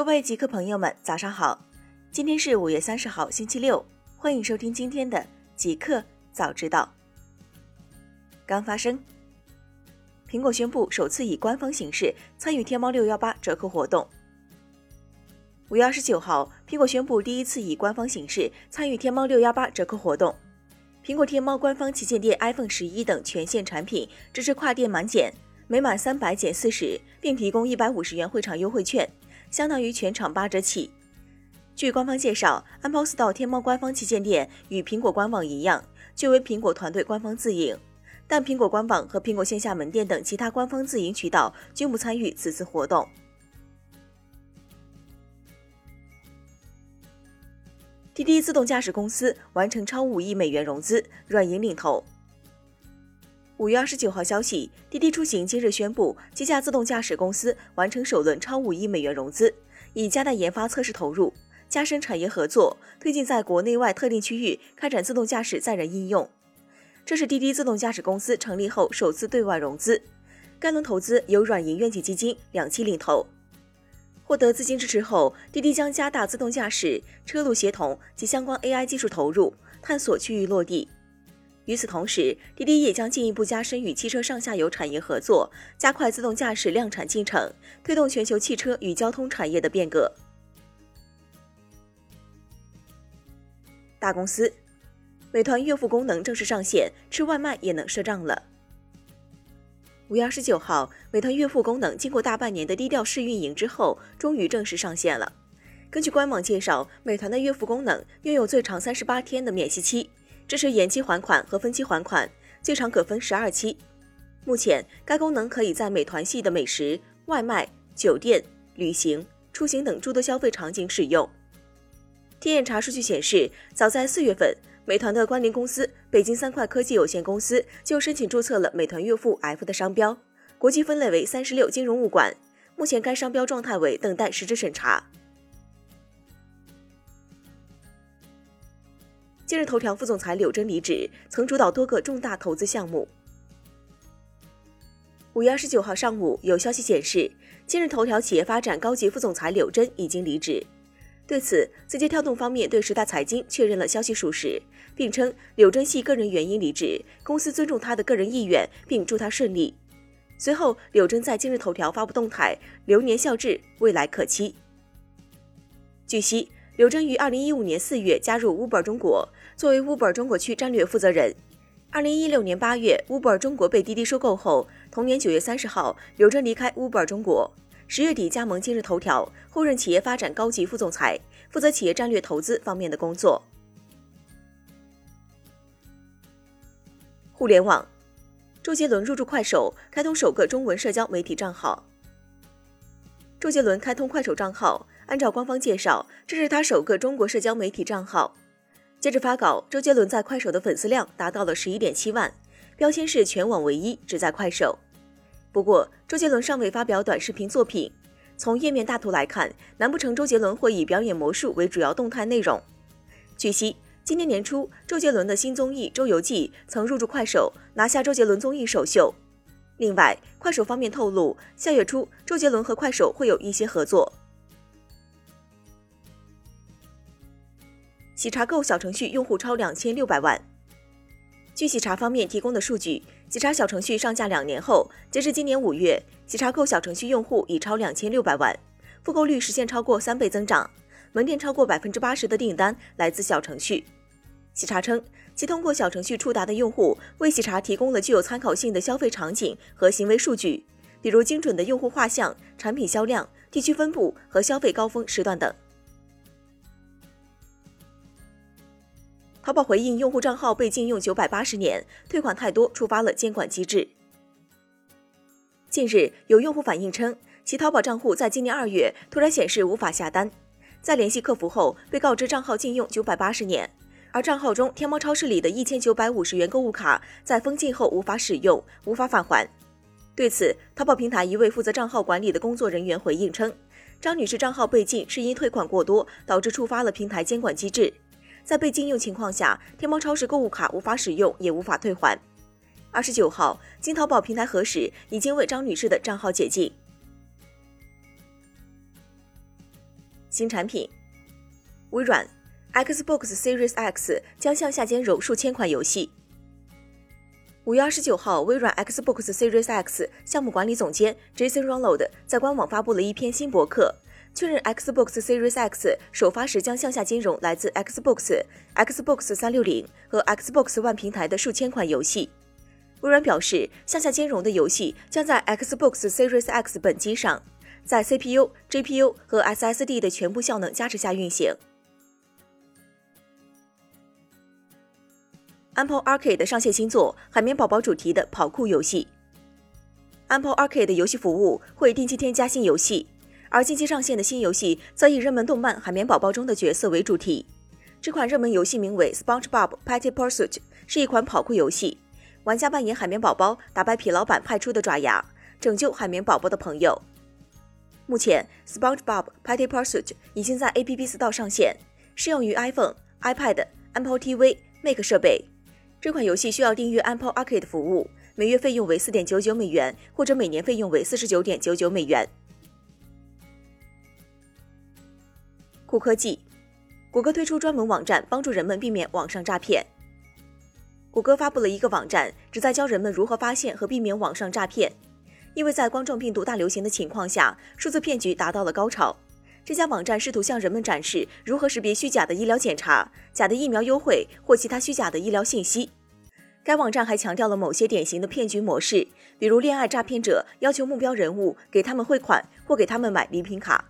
各位极客朋友们，早上好！今天是五月三十号，星期六，欢迎收听今天的极客早知道。刚发生，苹果宣布首次以官方形式参与天猫六幺八折扣活动。五月二十九号，苹果宣布第一次以官方形式参与天猫六幺八折扣活动。苹果天猫官方旗舰店 iPhone 十一等全线产品支持跨店满减，每满三百减四十，并提供一百五十元会场优惠券，相当于全场八折起。据官方介绍，安保 Store 天猫官方旗舰店与苹果官网一样，均为苹果团队官方自营，但苹果官网和苹果线下门店等其他官方自营渠道均不参与此次活动。滴滴自动驾驶公司完成超五亿美元融资，软银领投。五月二十九号消息，滴滴出行今日宣布，旗下自动驾驶公司完成首轮超五亿美元融资，以加大研发测试投入，加深产业合作，推进在国内外特定区域开展自动驾驶载人应用。这是滴滴自动驾驶公司成立后首次对外融资，该轮投资由软银愿景基金两期领投。获得资金支持后，滴滴将加大自动驾驶、车路协同及相关 AI 技术投入，探索区域落地。与此同时，滴滴也将进一步加深与汽车上下游产业合作，加快自动驾驶量产进程，推动全球汽车与交通产业的变革。大公司，美团月付功能正式上线，吃外卖也能赊账了。五月二十九号，美团月付功能经过大半年的低调试运营之后，终于正式上线了。根据官网介绍，美团的月付功能拥有最长三十八天的免息期，支持延期还款和分期还款，最长可分十二期。目前，该功能可以在美团系的美食、外卖、酒店、旅行、出行等诸多消费场景使用。天眼查数据显示，早在四月份。美团的关联公司北京三块科技有限公司就申请注册了“美团月付 F” 的商标，国际分类为三十六金融物管。目前该商标状态为等待实质审查。今日头条副总裁柳珍离职，曾主导多个重大投资项目。五月二十九号上午，有消息显示，今日头条企业发展高级副总裁柳珍已经离职。对此，字节跳动方面对时代财经确认了消息属实，并称柳珍系个人原因离职，公司尊重他的个人意愿，并祝他顺利。随后，柳珍在今日头条发布动态，流年笑至，未来可期。据悉，刘珍于二零一五年四月加入 Uber 中国，作为 Uber 中国区战略负责人。二零一六年八月，Uber 中国被滴滴收购后，同年九月三十号，刘珍离开 Uber 中国。十月底加盟今日头条，后任企业发展高级副总裁，负责企业战略投资方面的工作。互联网，周杰伦入驻快手，开通首个中文社交媒体账号。周杰伦开通快手账号，按照官方介绍，这是他首个中国社交媒体账号。截至发稿，周杰伦在快手的粉丝量达到了十一点七万，标签是全网唯一，只在快手。不过，周杰伦尚未发表短视频作品。从页面大图来看，难不成周杰伦会以表演魔术为主要动态内容？据悉，今年年初，周杰伦的新综艺《周游记》曾入驻快手，拿下周杰伦综艺首秀。另外，快手方面透露，下月初周杰伦和快手会有一些合作。喜茶购小程序用户超两千六百万。据喜茶方面提供的数据，喜茶小程序上架两年后，截至今年五月，喜茶购小程序用户已超两千六百万，复购率实现超过三倍增长，门店超过百分之八十的订单来自小程序。喜茶称，其通过小程序触达的用户为喜茶提供了具有参考性的消费场景和行为数据，比如精准的用户画像、产品销量、地区分布和消费高峰时段等。淘宝回应用户账号被禁用九百八十年，退款太多触发了监管机制。近日，有用户反映称，其淘宝账户在今年二月突然显示无法下单，在联系客服后被告知账号禁用九百八十年，而账号中天猫超市里的一千九百五十元购物卡在封禁后无法使用，无法返还。对此，淘宝平台一位负责账号管理的工作人员回应称，张女士账号被禁是因退款过多导致触发了平台监管机制。在被禁用情况下，天猫超市购物卡无法使用，也无法退还。二十九号，经淘宝平台核实，已经为张女士的账号解禁。新产品，微软 Xbox Series X 将向下兼容数千款游戏。五月二十九号，微软 Xbox Series X 项目管理总监 Jason Ronald 在官网发布了一篇新博客，确认 Xbox Series X 首发时将向下兼容来自 Xbox、Xbox 三六零和 Xbox One 平台的数千款游戏。微软表示，向下兼容的游戏将在 Xbox Series X 本机上，在 CPU、GPU 和 SSD 的全部效能加持下运行。Apple Arcade 上线新作《海绵宝宝》主题的跑酷游戏。Apple Arcade 游戏服务会定期添加新游戏，而近期上线的新游戏则以热门动漫《海绵宝宝》中的角色为主题。这款热门游戏名为《SpongeBob Patty Pursuit》，是一款跑酷游戏。玩家扮演海绵宝宝，打败痞老板派出的爪牙，拯救海绵宝宝的朋友。目前，《SpongeBob Patty Pursuit》已经在 App Store 上线，适用于 iPhone、iPad、Apple TV、Mac 设备。这款游戏需要订阅 Apple Arcade 服务，每月费用为四点九九美元，或者每年费用为四十九点九九美元。酷科技，谷歌推出专门网站，帮助人们避免网上诈骗。谷歌发布了一个网站，旨在教人们如何发现和避免网上诈骗。因为在冠状病毒大流行的情况下，数字骗局达到了高潮。这家网站试图向人们展示如何识别虚假的医疗检查、假的疫苗优惠或其他虚假的医疗信息。该网站还强调了某些典型的骗局模式，比如恋爱诈骗者要求目标人物给他们汇款或给他们买礼品卡。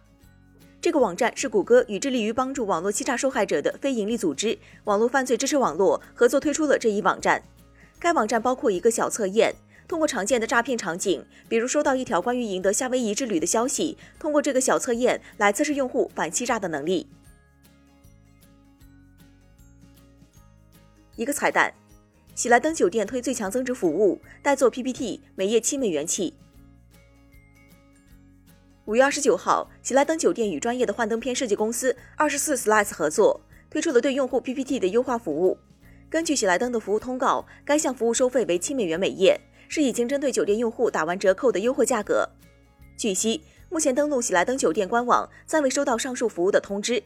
这个网站是谷歌与致力于帮助网络欺诈受害者的非营利组织“网络犯罪支持网络”合作推出了这一网站。该网站包括一个小测验。通过常见的诈骗场景，比如收到一条关于赢得夏威夷之旅的消息，通过这个小测验来测试用户反欺诈的能力。一个彩蛋：喜来登酒店推最强增值服务，代做 PPT，每页七美元起。五月二十九号，喜来登酒店与专业的幻灯片设计公司二十四 Slides 合作，推出了对用户 PPT 的优化服务。根据喜来登的服务通告，该项服务收费为七美元每页。是已经针对酒店用户打完折扣的优惠价格。据悉，目前登录喜来登酒店官网暂未收到上述服务的通知。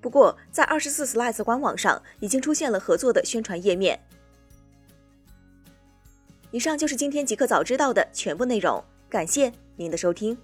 不过，在二十四 Slides 官网上已经出现了合作的宣传页面。以上就是今天极客早知道的全部内容，感谢您的收听。